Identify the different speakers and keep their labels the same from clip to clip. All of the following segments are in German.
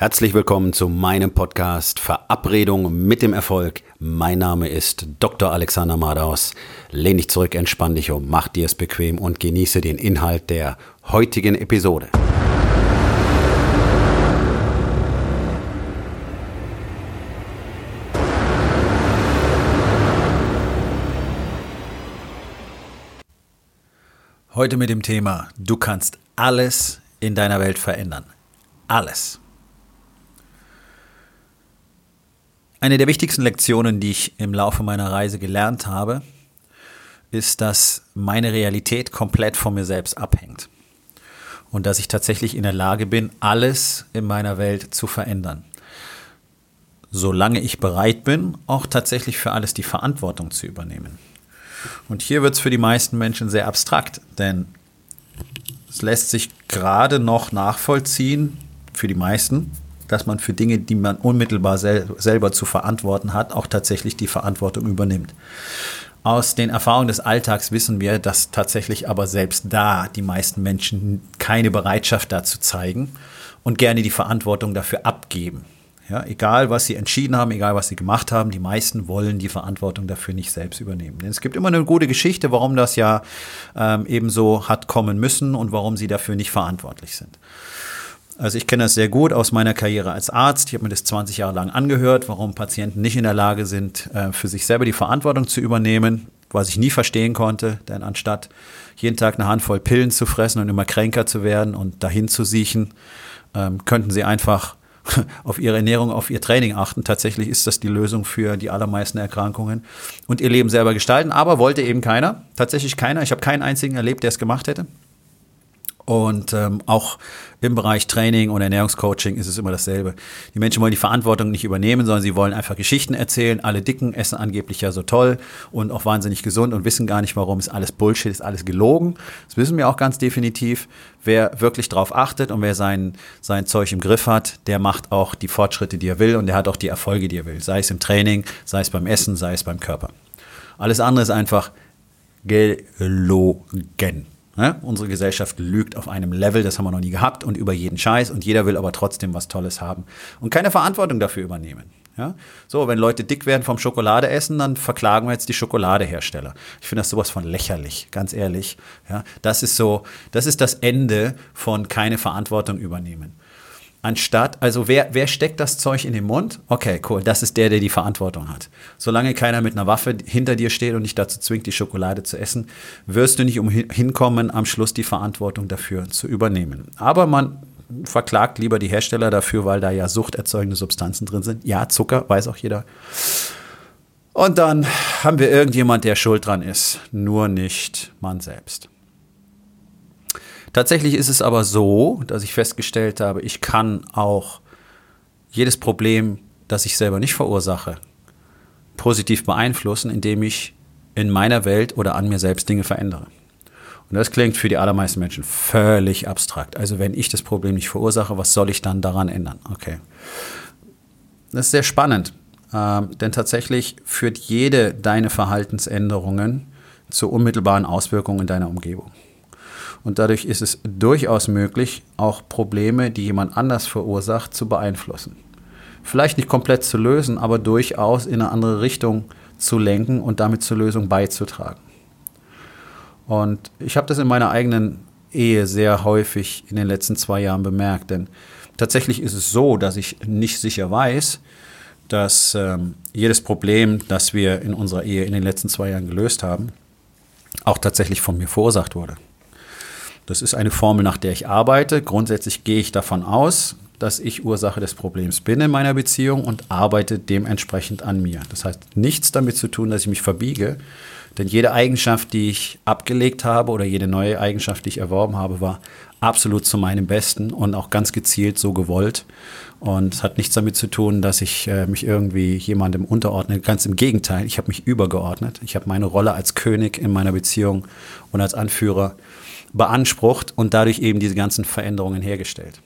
Speaker 1: Herzlich willkommen zu meinem Podcast Verabredung mit dem Erfolg. Mein Name ist Dr. Alexander Madaus. Lehn dich zurück, entspann dich um, mach dir es bequem und genieße den Inhalt der heutigen Episode. Heute mit dem Thema, du kannst alles in deiner Welt verändern. Alles. Eine der wichtigsten Lektionen, die ich im Laufe meiner Reise gelernt habe, ist, dass meine Realität komplett von mir selbst abhängt. Und dass ich tatsächlich in der Lage bin, alles in meiner Welt zu verändern. Solange ich bereit bin, auch tatsächlich für alles die Verantwortung zu übernehmen. Und hier wird es für die meisten Menschen sehr abstrakt, denn es lässt sich gerade noch nachvollziehen, für die meisten, dass man für Dinge, die man unmittelbar sel selber zu verantworten hat, auch tatsächlich die Verantwortung übernimmt. Aus den Erfahrungen des Alltags wissen wir, dass tatsächlich aber selbst da die meisten Menschen keine Bereitschaft dazu zeigen und gerne die Verantwortung dafür abgeben. Ja, egal, was sie entschieden haben, egal, was sie gemacht haben, die meisten wollen die Verantwortung dafür nicht selbst übernehmen. Denn es gibt immer eine gute Geschichte, warum das ja ähm, ebenso hat kommen müssen und warum sie dafür nicht verantwortlich sind. Also ich kenne das sehr gut aus meiner Karriere als Arzt. Ich habe mir das 20 Jahre lang angehört, warum Patienten nicht in der Lage sind, äh, für sich selber die Verantwortung zu übernehmen, was ich nie verstehen konnte. Denn anstatt jeden Tag eine Handvoll Pillen zu fressen und immer kränker zu werden und dahin zu siechen, ähm, könnten sie einfach auf ihre Ernährung, auf ihr Training achten. Tatsächlich ist das die Lösung für die allermeisten Erkrankungen und ihr Leben selber gestalten. Aber wollte eben keiner, tatsächlich keiner. Ich habe keinen einzigen erlebt, der es gemacht hätte. Und ähm, auch im Bereich Training und Ernährungscoaching ist es immer dasselbe. Die Menschen wollen die Verantwortung nicht übernehmen, sondern sie wollen einfach Geschichten erzählen. Alle Dicken essen angeblich ja so toll und auch wahnsinnig gesund und wissen gar nicht, warum. Ist alles Bullshit, ist alles gelogen. Das wissen wir auch ganz definitiv. Wer wirklich drauf achtet und wer sein, sein Zeug im Griff hat, der macht auch die Fortschritte, die er will und der hat auch die Erfolge, die er will. Sei es im Training, sei es beim Essen, sei es beim Körper. Alles andere ist einfach gelogen. Ne? Unsere Gesellschaft lügt auf einem Level, das haben wir noch nie gehabt und über jeden Scheiß und jeder will aber trotzdem was Tolles haben und keine Verantwortung dafür übernehmen. Ja? So, wenn Leute dick werden vom Schokolade essen, dann verklagen wir jetzt die Schokoladehersteller. Ich finde das sowas von lächerlich, ganz ehrlich. Ja? Das ist so, das ist das Ende von keine Verantwortung übernehmen. Anstatt, also wer, wer steckt das Zeug in den Mund? Okay, cool, das ist der, der die Verantwortung hat. Solange keiner mit einer Waffe hinter dir steht und dich dazu zwingt, die Schokolade zu essen, wirst du nicht umhinkommen, am Schluss die Verantwortung dafür zu übernehmen. Aber man verklagt lieber die Hersteller dafür, weil da ja suchterzeugende Substanzen drin sind. Ja, Zucker, weiß auch jeder. Und dann haben wir irgendjemand, der schuld dran ist, nur nicht man selbst. Tatsächlich ist es aber so, dass ich festgestellt habe, ich kann auch jedes Problem, das ich selber nicht verursache, positiv beeinflussen, indem ich in meiner Welt oder an mir selbst Dinge verändere. Und das klingt für die allermeisten Menschen völlig abstrakt. Also wenn ich das Problem nicht verursache, was soll ich dann daran ändern? Okay. Das ist sehr spannend, ähm, denn tatsächlich führt jede deine Verhaltensänderungen zu unmittelbaren Auswirkungen in deiner Umgebung. Und dadurch ist es durchaus möglich, auch Probleme, die jemand anders verursacht, zu beeinflussen. Vielleicht nicht komplett zu lösen, aber durchaus in eine andere Richtung zu lenken und damit zur Lösung beizutragen. Und ich habe das in meiner eigenen Ehe sehr häufig in den letzten zwei Jahren bemerkt, denn tatsächlich ist es so, dass ich nicht sicher weiß, dass ähm, jedes Problem, das wir in unserer Ehe in den letzten zwei Jahren gelöst haben, auch tatsächlich von mir verursacht wurde. Das ist eine Formel, nach der ich arbeite. Grundsätzlich gehe ich davon aus, dass ich Ursache des Problems bin in meiner Beziehung und arbeite dementsprechend an mir. Das heißt nichts damit zu tun, dass ich mich verbiege, denn jede Eigenschaft, die ich abgelegt habe oder jede neue Eigenschaft, die ich erworben habe, war absolut zu meinem Besten und auch ganz gezielt so gewollt. Und es hat nichts damit zu tun, dass ich äh, mich irgendwie jemandem unterordne. Ganz im Gegenteil, ich habe mich übergeordnet. Ich habe meine Rolle als König in meiner Beziehung und als Anführer beansprucht und dadurch eben diese ganzen Veränderungen hergestellt.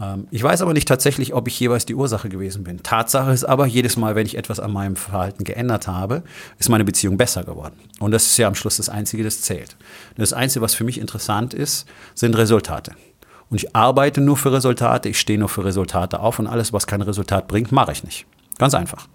Speaker 1: Ähm, ich weiß aber nicht tatsächlich, ob ich jeweils die Ursache gewesen bin. Tatsache ist aber, jedes Mal, wenn ich etwas an meinem Verhalten geändert habe, ist meine Beziehung besser geworden. Und das ist ja am Schluss das Einzige, das zählt. Das Einzige, was für mich interessant ist, sind Resultate. Und ich arbeite nur für Resultate, ich stehe nur für Resultate auf und alles, was kein Resultat bringt, mache ich nicht. Ganz einfach.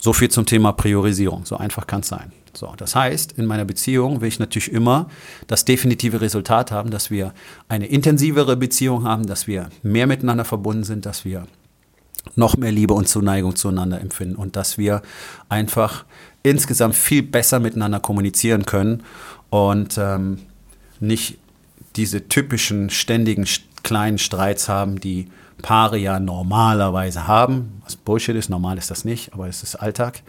Speaker 1: So viel zum Thema Priorisierung. So einfach kann es sein. So, das heißt, in meiner Beziehung will ich natürlich immer das definitive Resultat haben, dass wir eine intensivere Beziehung haben, dass wir mehr miteinander verbunden sind, dass wir noch mehr Liebe und Zuneigung zueinander empfinden und dass wir einfach insgesamt viel besser miteinander kommunizieren können und ähm, nicht diese typischen ständigen kleinen Streits haben, die Paare ja normalerweise haben. Was Bullshit ist, normal ist das nicht, aber es ist Alltag.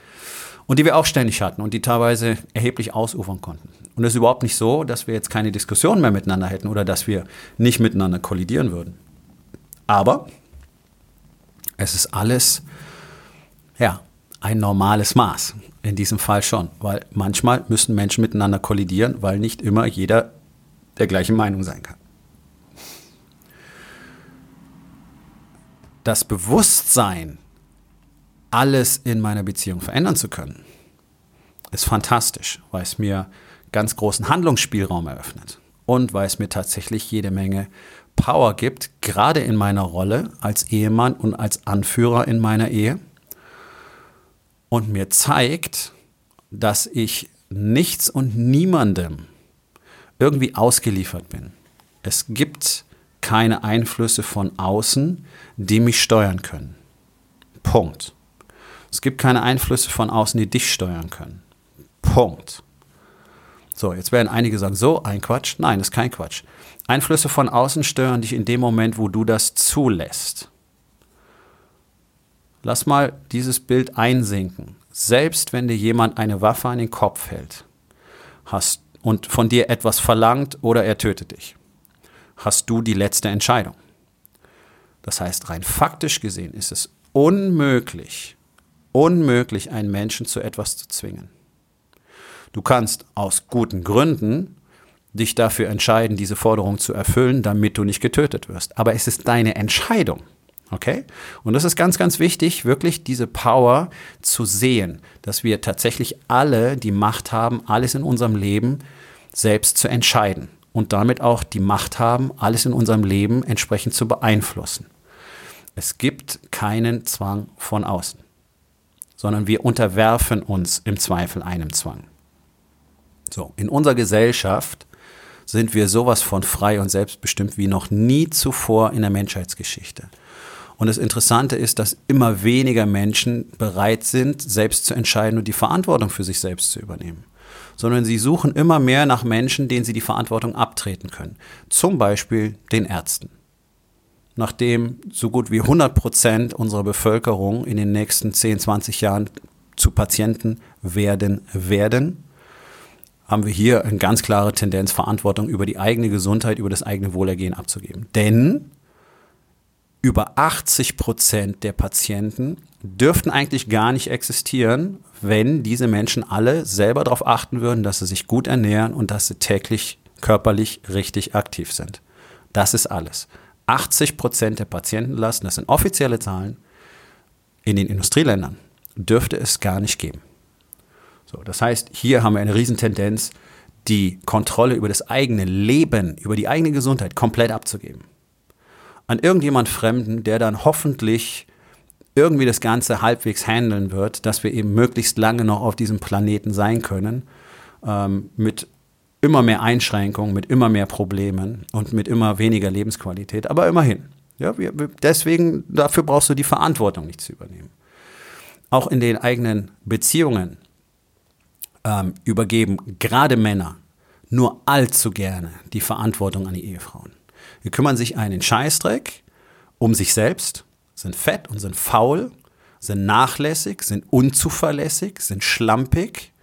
Speaker 1: Und die wir auch ständig hatten und die teilweise erheblich ausufern konnten. Und es ist überhaupt nicht so, dass wir jetzt keine Diskussion mehr miteinander hätten oder dass wir nicht miteinander kollidieren würden. Aber es ist alles, ja, ein normales Maß. In diesem Fall schon. Weil manchmal müssen Menschen miteinander kollidieren, weil nicht immer jeder der gleichen Meinung sein kann. Das Bewusstsein, alles in meiner Beziehung verändern zu können, ist fantastisch, weil es mir ganz großen Handlungsspielraum eröffnet und weil es mir tatsächlich jede Menge Power gibt, gerade in meiner Rolle als Ehemann und als Anführer in meiner Ehe und mir zeigt, dass ich nichts und niemandem irgendwie ausgeliefert bin. Es gibt keine Einflüsse von außen, die mich steuern können. Punkt. Es gibt keine Einflüsse von außen, die dich steuern können. Punkt. So, jetzt werden einige sagen, so ein Quatsch. Nein, das ist kein Quatsch. Einflüsse von außen stören dich in dem Moment, wo du das zulässt. Lass mal dieses Bild einsinken. Selbst wenn dir jemand eine Waffe an den Kopf hält hast und von dir etwas verlangt oder er tötet dich, hast du die letzte Entscheidung. Das heißt, rein faktisch gesehen ist es unmöglich, unmöglich, einen Menschen zu etwas zu zwingen. Du kannst aus guten Gründen dich dafür entscheiden, diese Forderung zu erfüllen, damit du nicht getötet wirst. Aber es ist deine Entscheidung. Okay? Und das ist ganz, ganz wichtig, wirklich diese Power zu sehen, dass wir tatsächlich alle die Macht haben, alles in unserem Leben selbst zu entscheiden und damit auch die Macht haben, alles in unserem Leben entsprechend zu beeinflussen. Es gibt keinen Zwang von außen, sondern wir unterwerfen uns im Zweifel einem Zwang. So, in unserer Gesellschaft sind wir sowas von frei und selbstbestimmt wie noch nie zuvor in der Menschheitsgeschichte. Und das Interessante ist, dass immer weniger Menschen bereit sind, selbst zu entscheiden und die Verantwortung für sich selbst zu übernehmen. Sondern sie suchen immer mehr nach Menschen, denen sie die Verantwortung abtreten können. Zum Beispiel den Ärzten. Nachdem so gut wie 100 Prozent unserer Bevölkerung in den nächsten 10, 20 Jahren zu Patienten werden werden, haben wir hier eine ganz klare Tendenz, Verantwortung über die eigene Gesundheit, über das eigene Wohlergehen abzugeben. Denn über 80 Prozent der Patienten dürften eigentlich gar nicht existieren, wenn diese Menschen alle selber darauf achten würden, dass sie sich gut ernähren und dass sie täglich körperlich richtig aktiv sind. Das ist alles. 80 Prozent der Patientenlasten, das sind offizielle Zahlen, in den Industrieländern dürfte es gar nicht geben. So, das heißt, hier haben wir eine Riesentendenz, die Kontrolle über das eigene Leben, über die eigene Gesundheit komplett abzugeben. An irgendjemand Fremden, der dann hoffentlich irgendwie das Ganze halbwegs handeln wird, dass wir eben möglichst lange noch auf diesem Planeten sein können, ähm, mit immer mehr Einschränkungen, mit immer mehr Problemen und mit immer weniger Lebensqualität, aber immerhin. Ja, wir, deswegen, dafür brauchst du die Verantwortung nicht zu übernehmen. Auch in den eigenen Beziehungen ähm, übergeben gerade Männer nur allzu gerne die Verantwortung an die Ehefrauen. Wir kümmern sich einen Scheißdreck um sich selbst, sind fett und sind faul, sind nachlässig, sind unzuverlässig, sind schlampig,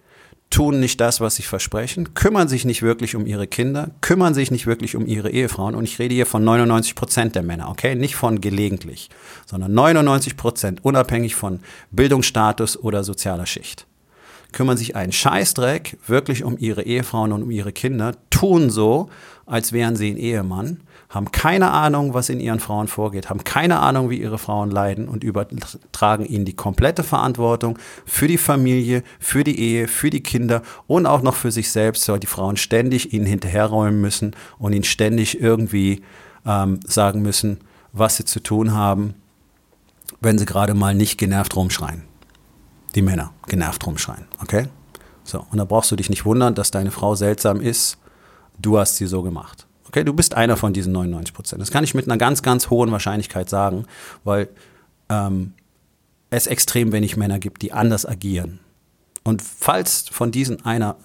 Speaker 1: tun nicht das, was sie versprechen, kümmern sich nicht wirklich um ihre Kinder, kümmern sich nicht wirklich um ihre Ehefrauen. Und ich rede hier von 99 Prozent der Männer, okay? Nicht von gelegentlich, sondern 99 Prozent, unabhängig von Bildungsstatus oder sozialer Schicht kümmern sich einen Scheißdreck wirklich um ihre Ehefrauen und um ihre Kinder, tun so, als wären sie ein Ehemann, haben keine Ahnung, was in ihren Frauen vorgeht, haben keine Ahnung, wie ihre Frauen leiden und übertragen ihnen die komplette Verantwortung für die Familie, für die Ehe, für die Kinder und auch noch für sich selbst, weil die Frauen ständig ihnen hinterherräumen müssen und ihnen ständig irgendwie ähm, sagen müssen, was sie zu tun haben, wenn sie gerade mal nicht genervt rumschreien. Die Männer genervt rumschreien, okay? So, und da brauchst du dich nicht wundern, dass deine Frau seltsam ist. Du hast sie so gemacht. Okay, du bist einer von diesen 99 Prozent. Das kann ich mit einer ganz, ganz hohen Wahrscheinlichkeit sagen, weil ähm, es extrem wenig Männer gibt, die anders agieren. Und falls von diesen einer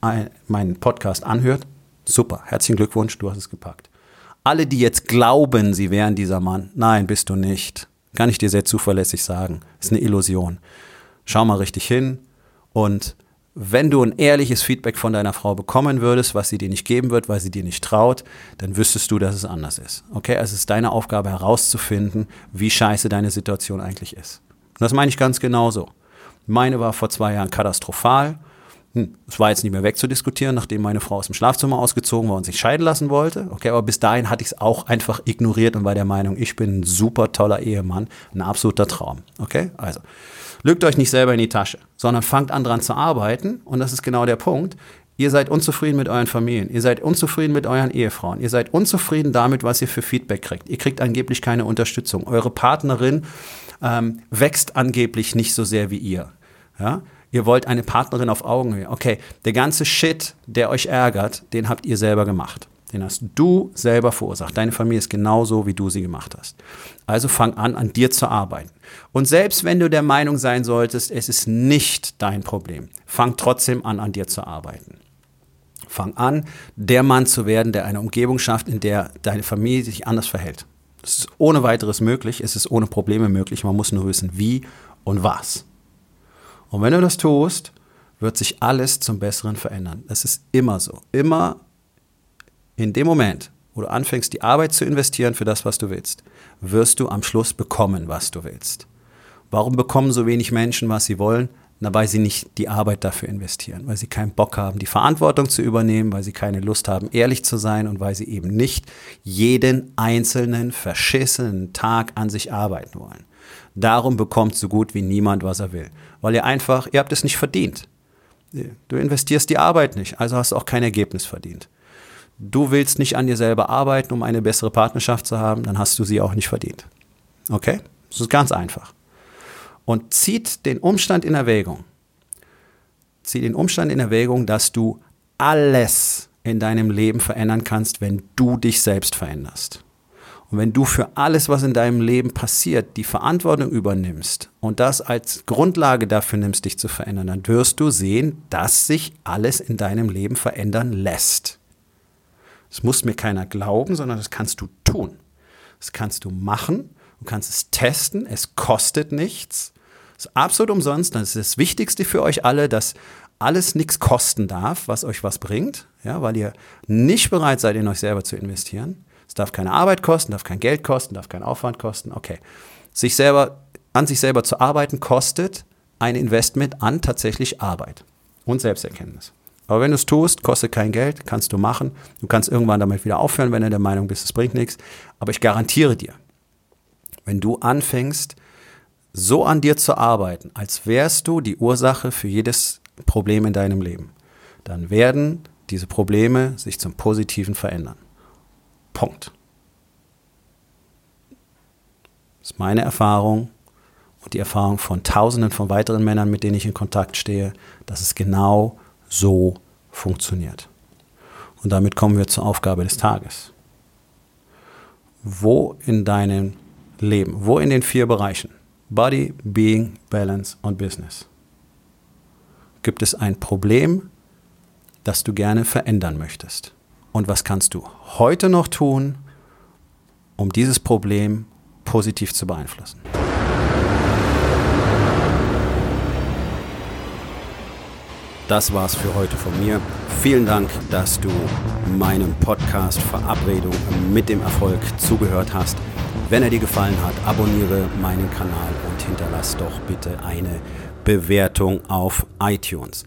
Speaker 1: ein, meinen Podcast anhört, super, herzlichen Glückwunsch, du hast es gepackt. Alle, die jetzt glauben, sie wären dieser Mann, nein, bist du nicht. Kann ich dir sehr zuverlässig sagen. Ist eine Illusion. Schau mal richtig hin und wenn du ein ehrliches Feedback von deiner Frau bekommen würdest, was sie dir nicht geben wird, weil sie dir nicht traut, dann wüsstest du, dass es anders ist. Okay, also es ist deine Aufgabe herauszufinden, wie scheiße deine Situation eigentlich ist. Und das meine ich ganz genauso. Meine war vor zwei Jahren katastrophal. Hm, es war jetzt nicht mehr wegzudiskutieren, nachdem meine Frau aus dem Schlafzimmer ausgezogen war und sich scheiden lassen wollte. Okay, aber bis dahin hatte ich es auch einfach ignoriert und war der Meinung, ich bin ein super toller Ehemann, ein absoluter Traum. Okay, also lügt euch nicht selber in die Tasche, sondern fangt an dran zu arbeiten und das ist genau der Punkt. Ihr seid unzufrieden mit euren Familien, ihr seid unzufrieden mit euren Ehefrauen, ihr seid unzufrieden damit, was ihr für Feedback kriegt. Ihr kriegt angeblich keine Unterstützung. Eure Partnerin ähm, wächst angeblich nicht so sehr wie ihr. Ja? Ihr wollt eine Partnerin auf Augenhöhe. Okay, der ganze Shit, der euch ärgert, den habt ihr selber gemacht. Den hast du selber verursacht. Deine Familie ist genauso, wie du sie gemacht hast. Also fang an, an dir zu arbeiten. Und selbst wenn du der Meinung sein solltest, es ist nicht dein Problem, fang trotzdem an, an dir zu arbeiten. Fang an, der Mann zu werden, der eine Umgebung schafft, in der deine Familie sich anders verhält. Es ist ohne weiteres möglich, es ist ohne Probleme möglich, man muss nur wissen, wie und was. Und wenn du das tust, wird sich alles zum Besseren verändern. Das ist immer so. Immer in dem Moment, wo du anfängst, die Arbeit zu investieren für das, was du willst, wirst du am Schluss bekommen, was du willst. Warum bekommen so wenig Menschen, was sie wollen? Na, weil sie nicht die Arbeit dafür investieren, weil sie keinen Bock haben, die Verantwortung zu übernehmen, weil sie keine Lust haben, ehrlich zu sein und weil sie eben nicht jeden einzelnen verschissenen Tag an sich arbeiten wollen. Darum bekommt so gut wie niemand, was er will. Weil ihr einfach, ihr habt es nicht verdient. Du investierst die Arbeit nicht, also hast du auch kein Ergebnis verdient. Du willst nicht an dir selber arbeiten, um eine bessere Partnerschaft zu haben, dann hast du sie auch nicht verdient. Okay? Das ist ganz einfach und zieht den Umstand in Erwägung. Zieht den Umstand in Erwägung, dass du alles in deinem Leben verändern kannst, wenn du dich selbst veränderst. Und wenn du für alles, was in deinem Leben passiert, die Verantwortung übernimmst und das als Grundlage dafür nimmst, dich zu verändern, dann wirst du sehen, dass sich alles in deinem Leben verändern lässt. Das muss mir keiner glauben, sondern das kannst du tun. Das kannst du machen, du kannst es testen, es kostet nichts. Das ist absolut umsonst. Das ist das Wichtigste für euch alle, dass alles nichts kosten darf, was euch was bringt, ja, weil ihr nicht bereit seid, in euch selber zu investieren. Es darf keine Arbeit kosten, darf kein Geld kosten, darf kein Aufwand kosten. Okay. Sich selber, an sich selber zu arbeiten kostet ein Investment an tatsächlich Arbeit und Selbsterkenntnis. Aber wenn du es tust, kostet kein Geld, kannst du machen. Du kannst irgendwann damit wieder aufhören, wenn du der Meinung bist, es bringt nichts. Aber ich garantiere dir, wenn du anfängst, so an dir zu arbeiten, als wärst du die Ursache für jedes Problem in deinem Leben, dann werden diese Probleme sich zum Positiven verändern. Punkt. Das ist meine Erfahrung und die Erfahrung von Tausenden von weiteren Männern, mit denen ich in Kontakt stehe, dass es genau so funktioniert. Und damit kommen wir zur Aufgabe des Tages. Wo in deinem Leben, wo in den vier Bereichen Body, Being, Balance und Business. Gibt es ein Problem, das du gerne verändern möchtest? Und was kannst du heute noch tun, um dieses Problem positiv zu beeinflussen? Das war's für heute von mir. Vielen Dank, dass du meinem Podcast Verabredung mit dem Erfolg zugehört hast. Wenn er dir gefallen hat, abonniere meinen Kanal und hinterlass doch bitte eine Bewertung auf iTunes.